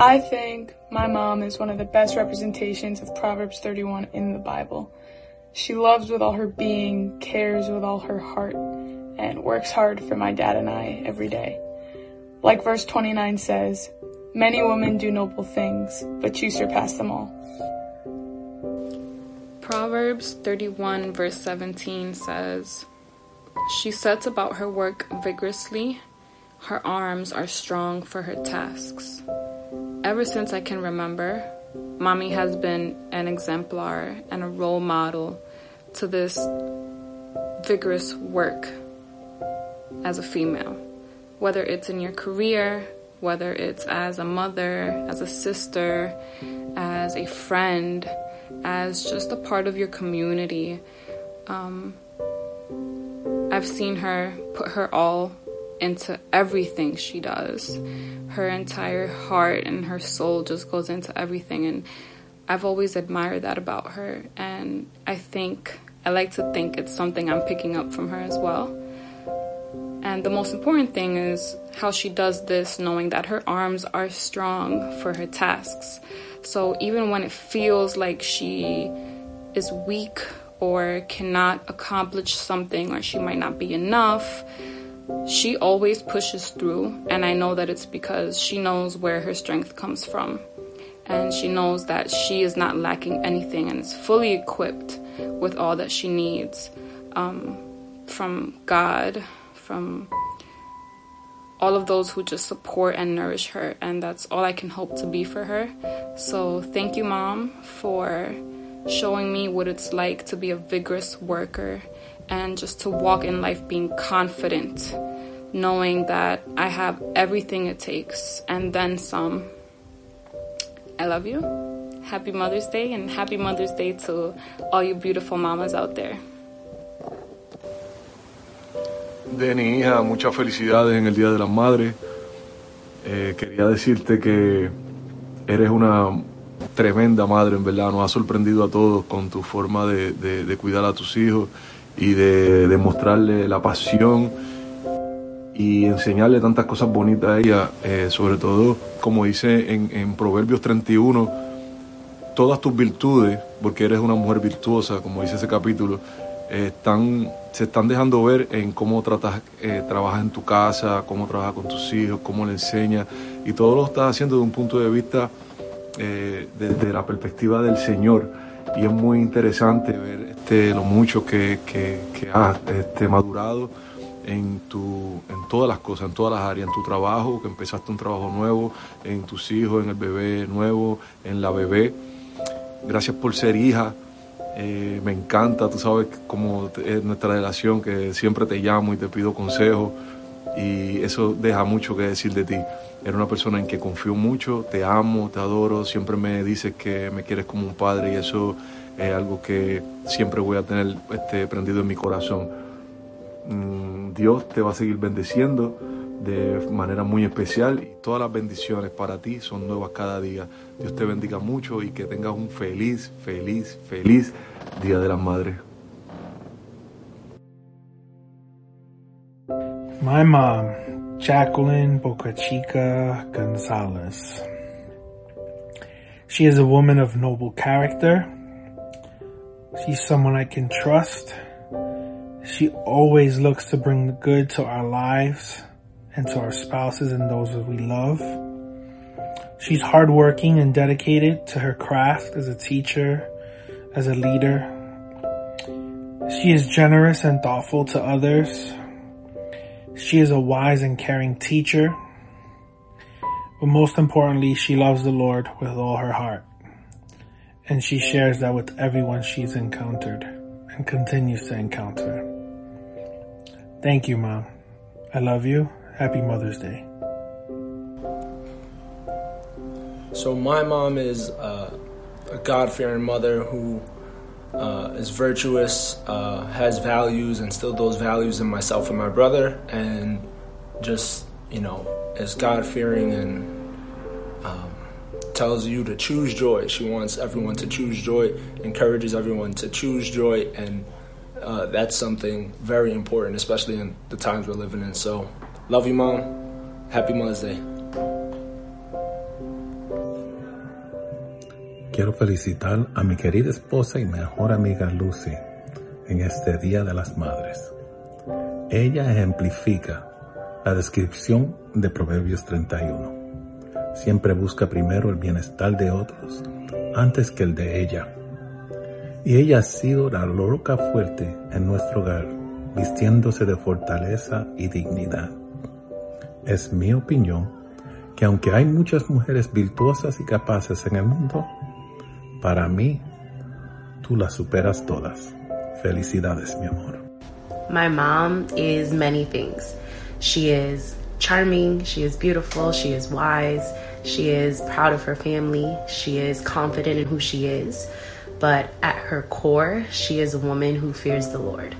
I think my mom is one of the best representations of Proverbs 31 in the Bible. She loves with all her being, cares with all her heart, and works hard for my dad and I every day. Like verse 29 says, Many women do noble things, but you surpass them all. Proverbs 31, verse 17 says, She sets about her work vigorously, her arms are strong for her tasks. Ever since I can remember, Mommy has been an exemplar and a role model to this vigorous work as a female. Whether it's in your career, whether it's as a mother, as a sister, as a friend, as just a part of your community. Um, I've seen her put her all into everything she does. Her entire heart and her soul just goes into everything. And I've always admired that about her. And I think, I like to think it's something I'm picking up from her as well. And the most important thing is how she does this knowing that her arms are strong for her tasks. So even when it feels like she is weak or cannot accomplish something or she might not be enough, she always pushes through. And I know that it's because she knows where her strength comes from. And she knows that she is not lacking anything and is fully equipped with all that she needs um, from God, from all of those who just support and nourish her. And that's all I can hope to be for her. So thank you, Mom, for showing me what it's like to be a vigorous worker and just to walk in life being confident, knowing that I have everything it takes and then some. I love you. Happy Mother's Day and happy Mother's Day to all you beautiful mamas out there. Denny, hija, muchas felicidades en el Día de las Madres. Eh, quería decirte que eres una tremenda madre, en verdad. Nos ha sorprendido a todos con tu forma de, de, de cuidar a tus hijos y de demostrarle la pasión y enseñarle tantas cosas bonitas a ella. Eh, sobre todo, como dice en, en Proverbios 31, todas tus virtudes, porque eres una mujer virtuosa, como dice ese capítulo, eh, están, se están dejando ver en cómo tratas, eh, trabajas en tu casa, cómo trabajas con tus hijos, cómo le enseñas, y todo lo estás haciendo desde un punto de vista eh, desde la perspectiva del Señor. Y es muy interesante ver lo mucho que, que, que has este, madurado en, tu, en todas las cosas, en todas las áreas, en tu trabajo, que empezaste un trabajo nuevo, en tus hijos, en el bebé nuevo, en la bebé. Gracias por ser hija. Eh, me encanta, tú sabes cómo es nuestra relación, que siempre te llamo y te pido consejos y eso deja mucho que decir de ti. Eres una persona en que confío mucho, te amo, te adoro, siempre me dices que me quieres como un padre y eso es algo que siempre voy a tener este, prendido en mi corazón. Mm, Dios te va a seguir bendeciendo de manera muy especial y todas las bendiciones para ti son nuevas cada día. Dios te bendiga mucho y que tengas un feliz, feliz, feliz Día de las Madres. My mom, Jacqueline Bocachica Gonzalez. She is a woman of noble character. She's someone I can trust. She always looks to bring the good to our lives and to our spouses and those that we love. She's hardworking and dedicated to her craft as a teacher, as a leader. She is generous and thoughtful to others. She is a wise and caring teacher. But most importantly, she loves the Lord with all her heart. And she shares that with everyone she's encountered and continues to encounter. Thank you, Mom. I love you. Happy Mother's Day. So my mom is uh, a God-fearing mother who uh, is virtuous, uh, has values, instilled those values in myself and my brother, and just you know is God-fearing and um, tells you to choose joy. She wants everyone to choose joy, encourages everyone to choose joy, and uh, that's something very important, especially in the times we're living in. So, love you, mom. Happy Mother's Day. Quiero felicitar a mi querida esposa y mejor amiga Lucy en este Día de las Madres. Ella ejemplifica la descripción de Proverbios 31. Siempre busca primero el bienestar de otros antes que el de ella. Y ella ha sido la loca fuerte en nuestro hogar, vistiéndose de fortaleza y dignidad. Es mi opinión que aunque hay muchas mujeres virtuosas y capaces en el mundo, para mí tú las superas todas. Felicidades, mi amor. My mom is many things. She is charming, she is beautiful, she is wise, she is proud of her family, she is confident in who she is. But at her core, she is a woman who fears the Lord.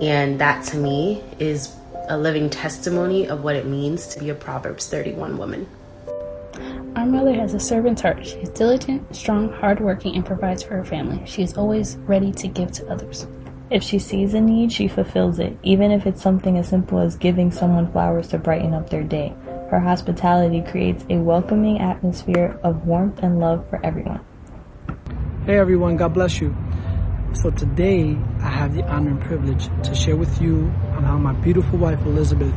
And that to me is a living testimony of what it means to be a Proverbs 31 woman. Our mother has a servant's heart. She is diligent, strong, hardworking, and provides for her family. She is always ready to give to others. If she sees a need, she fulfills it, even if it's something as simple as giving someone flowers to brighten up their day. Her hospitality creates a welcoming atmosphere of warmth and love for everyone. Hey everyone, God bless you. So today I have the honor and privilege to share with you on how my beautiful wife Elizabeth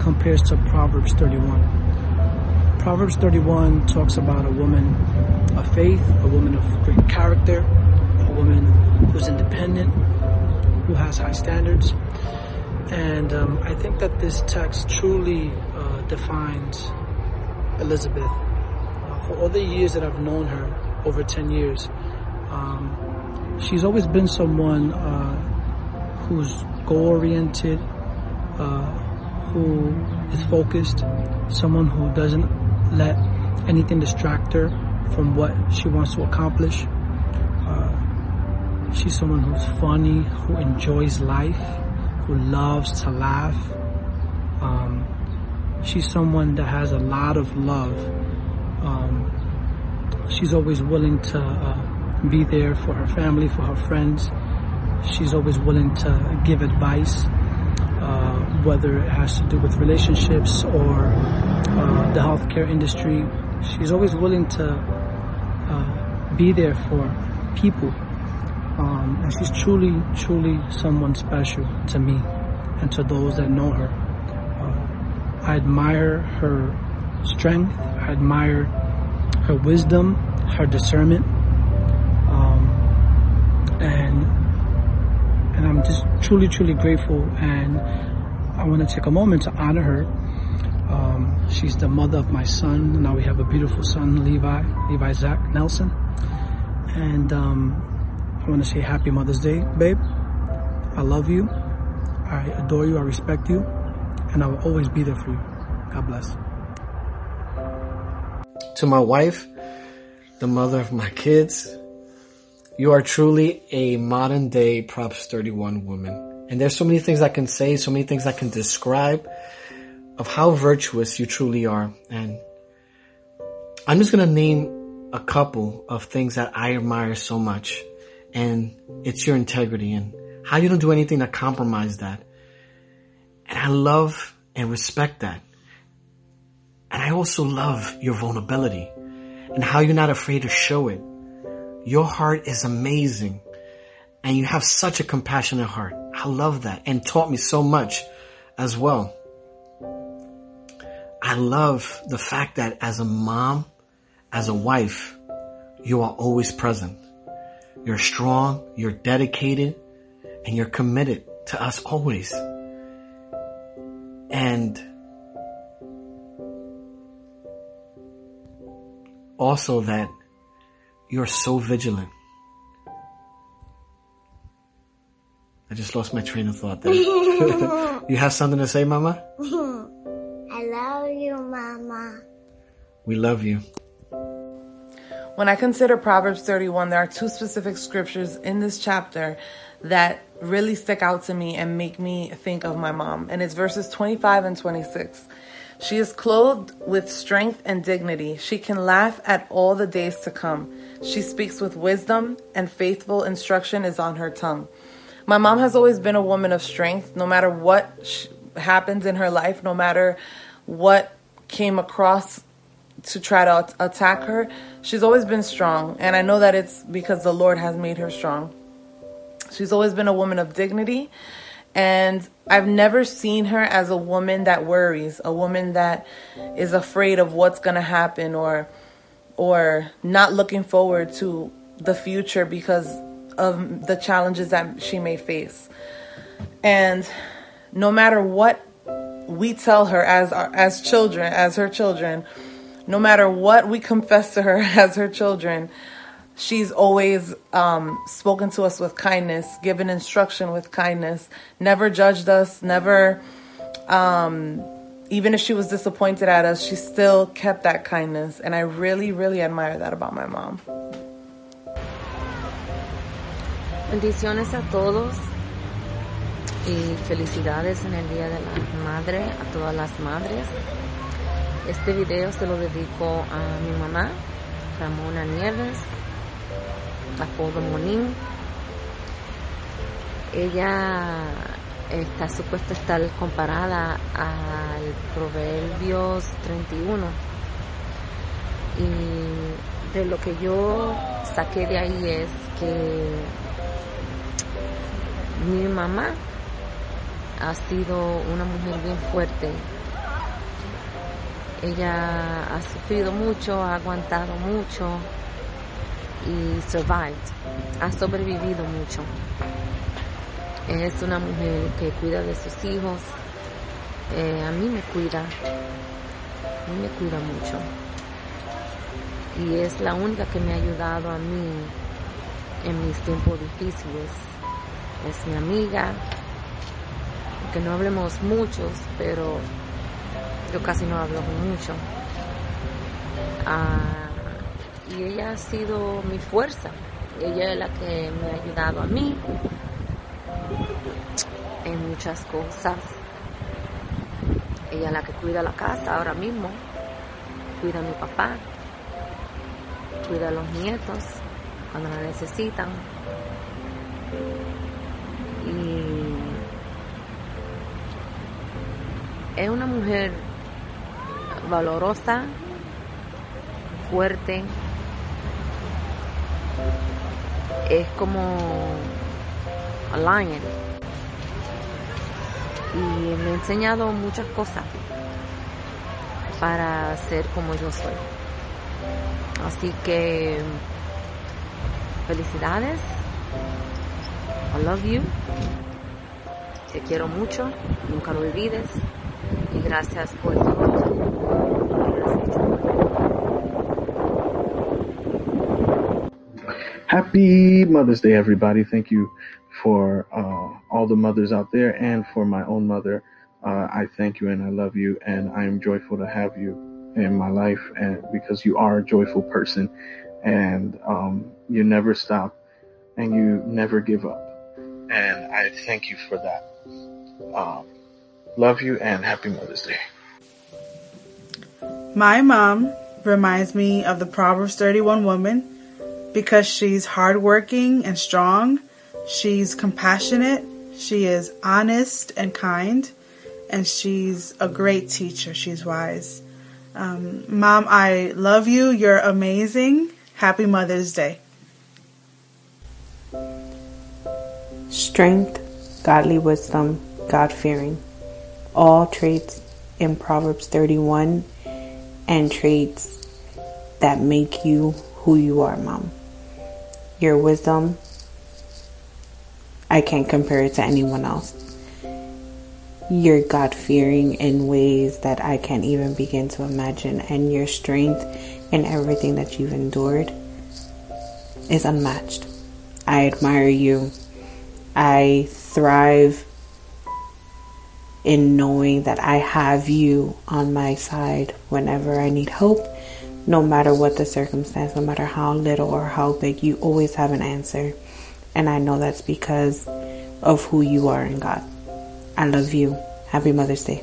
compares to Proverbs 31. Proverbs 31 talks about a woman of faith, a woman of great character, a woman who's independent, who has high standards. And um, I think that this text truly uh, defines Elizabeth. Uh, for all the years that I've known her, over 10 years, um, she's always been someone uh, who's goal oriented, uh, who is focused, someone who doesn't let anything distract her from what she wants to accomplish. Uh, she's someone who's funny, who enjoys life, who loves to laugh. Um, she's someone that has a lot of love. Um, she's always willing to uh, be there for her family, for her friends. She's always willing to give advice, uh, whether it has to do with relationships or the healthcare industry. She's always willing to uh, be there for people. Um, and she's truly, truly someone special to me and to those that know her. Uh, I admire her strength. I admire her wisdom, her discernment, um, and and I'm just truly, truly grateful. And I want to take a moment to honor her. She's the mother of my son. Now we have a beautiful son, Levi, Levi Zach Nelson, and um, I want to say Happy Mother's Day, babe. I love you. I adore you. I respect you, and I will always be there for you. God bless. To my wife, the mother of my kids, you are truly a modern day Props 31 woman. And there's so many things I can say, so many things I can describe of how virtuous you truly are. And I'm just going to name a couple of things that I admire so much. And it's your integrity and how you don't do anything to compromise that. And I love and respect that. And I also love your vulnerability and how you're not afraid to show it. Your heart is amazing and you have such a compassionate heart. I love that and taught me so much as well. I love the fact that as a mom, as a wife, you are always present. You're strong, you're dedicated, and you're committed to us always. And also that you're so vigilant. I just lost my train of thought there. you have something to say, Mama? I love you, Mama. We love you. When I consider Proverbs 31, there are two specific scriptures in this chapter that really stick out to me and make me think of my mom. And it's verses 25 and 26. She is clothed with strength and dignity. She can laugh at all the days to come. She speaks with wisdom, and faithful instruction is on her tongue. My mom has always been a woman of strength, no matter what happens in her life, no matter what came across to try to attack her, she's always been strong. And I know that it's because the Lord has made her strong. She's always been a woman of dignity. And I've never seen her as a woman that worries, a woman that is afraid of what's going to happen or or not looking forward to the future because of the challenges that she may face. And no matter what we tell her as our, as children, as her children, no matter what we confess to her as her children, she's always um, spoken to us with kindness, given instruction with kindness, never judged us, never, um, even if she was disappointed at us, she still kept that kindness. And I really, really admire that about my mom. Bendiciones a todos y felicidades en el Día de la Madre a todas las madres. Este video se lo dedico a mi mamá, Ramona Nieves, apodo Monín. Ella está supuesta estar comparada al Proverbios 31. Y de lo que yo saqué de ahí es que mi mamá ha sido una mujer bien fuerte. Ella ha sufrido mucho, ha aguantado mucho y survived, ha sobrevivido mucho. Es una mujer que cuida de sus hijos, eh, a mí me cuida, a mí me cuida mucho. Y es la única que me ha ayudado a mí en mis tiempos difíciles. Es mi amiga, que no hablemos muchos, pero yo casi no hablo mucho. Ah, y ella ha sido mi fuerza. Ella es la que me ha ayudado a mí en muchas cosas. Ella es la que cuida la casa ahora mismo, cuida a mi papá, cuida a los nietos cuando la necesitan. Es una mujer valorosa, fuerte, es como a lion y me ha enseñado muchas cosas para ser como yo soy. Así que felicidades. I love you. Te quiero mucho. Nunca lo olvides. Gracias por todo. Happy Mother's Day, everybody. Thank you for uh, all the mothers out there and for my own mother. Uh, I thank you and I love you, and I am joyful to have you in my life and because you are a joyful person and um, you never stop and you never give up. And I thank you for that. Um, love you and happy Mother's Day. My mom reminds me of the Proverbs 31 woman because she's hardworking and strong. She's compassionate. She is honest and kind. And she's a great teacher. She's wise. Um, Mom, I love you. You're amazing. Happy Mother's Day. Strength, godly wisdom, God fearing. All traits in Proverbs 31 and traits that make you who you are, Mom your wisdom, I can't compare it to anyone else. You're God fearing in ways that I can't even begin to imagine, and your strength in everything that you've endured is unmatched. I admire you. I thrive in knowing that I have you on my side whenever I need help no matter what the circumstance, no matter how little or how big, you always have an answer. And I know that's because of who you are in God. I love you. Happy Mother's Day.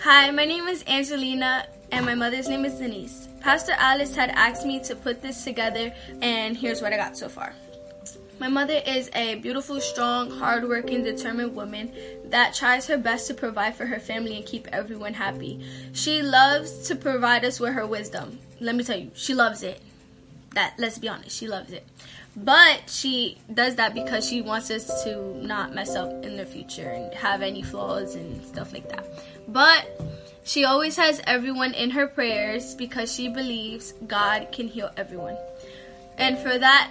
Hi, my name is Angelina, and my mother's name is Denise. Pastor Alice had asked me to put this together, and here's what I got so far. My mother is a beautiful, strong, hardworking, determined woman that tries her best to provide for her family and keep everyone happy. She loves to provide us with her wisdom. Let me tell you, she loves it. That let's be honest, she loves it. But she does that because she wants us to not mess up in the future and have any flaws and stuff like that. But she always has everyone in her prayers because she believes God can heal everyone. And for that,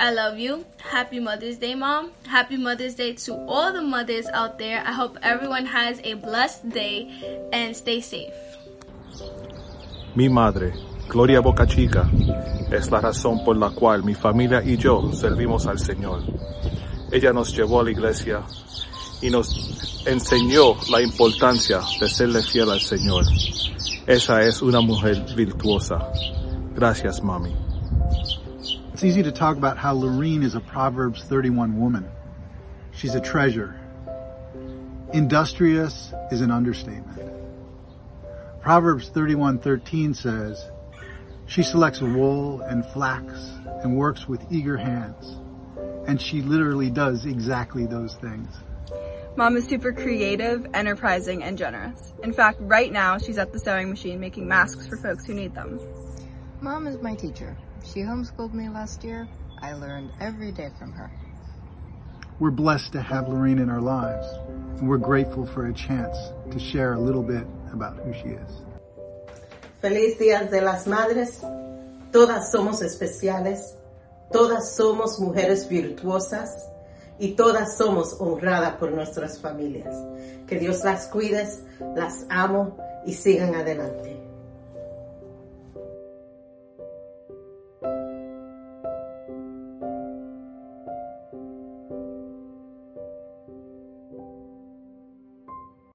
I love you. Happy Mother's Day, Mom. Happy Mother's Day to all the mothers out there. I hope everyone has a blessed day and stay safe. Mi madre, Gloria Boca Chica, es la razón por la cual mi familia y yo servimos al Señor. Ella nos llevó a la iglesia y nos enseñó la importancia de serle fiel al Señor. Esa es una mujer virtuosa. Gracias, mami. It's easy to talk about how Lorene is a Proverbs 31 woman. She's a treasure. Industrious is an understatement. Proverbs 31:13 says, "She selects wool and flax and works with eager hands." And she literally does exactly those things. Mom is super creative, enterprising, and generous. In fact, right now she's at the sewing machine making masks for folks who need them. Mom is my teacher. She homeschooled me last year. I learned every day from her. We're blessed to have Lorene in our lives, and we're grateful for a chance to share a little bit about who she is. Feliz Días de las Madres. Todas somos especiales. Todas somos mujeres virtuosas y todas somos honradas por nuestras familias. Que Dios las cuide, las amo y sigan adelante.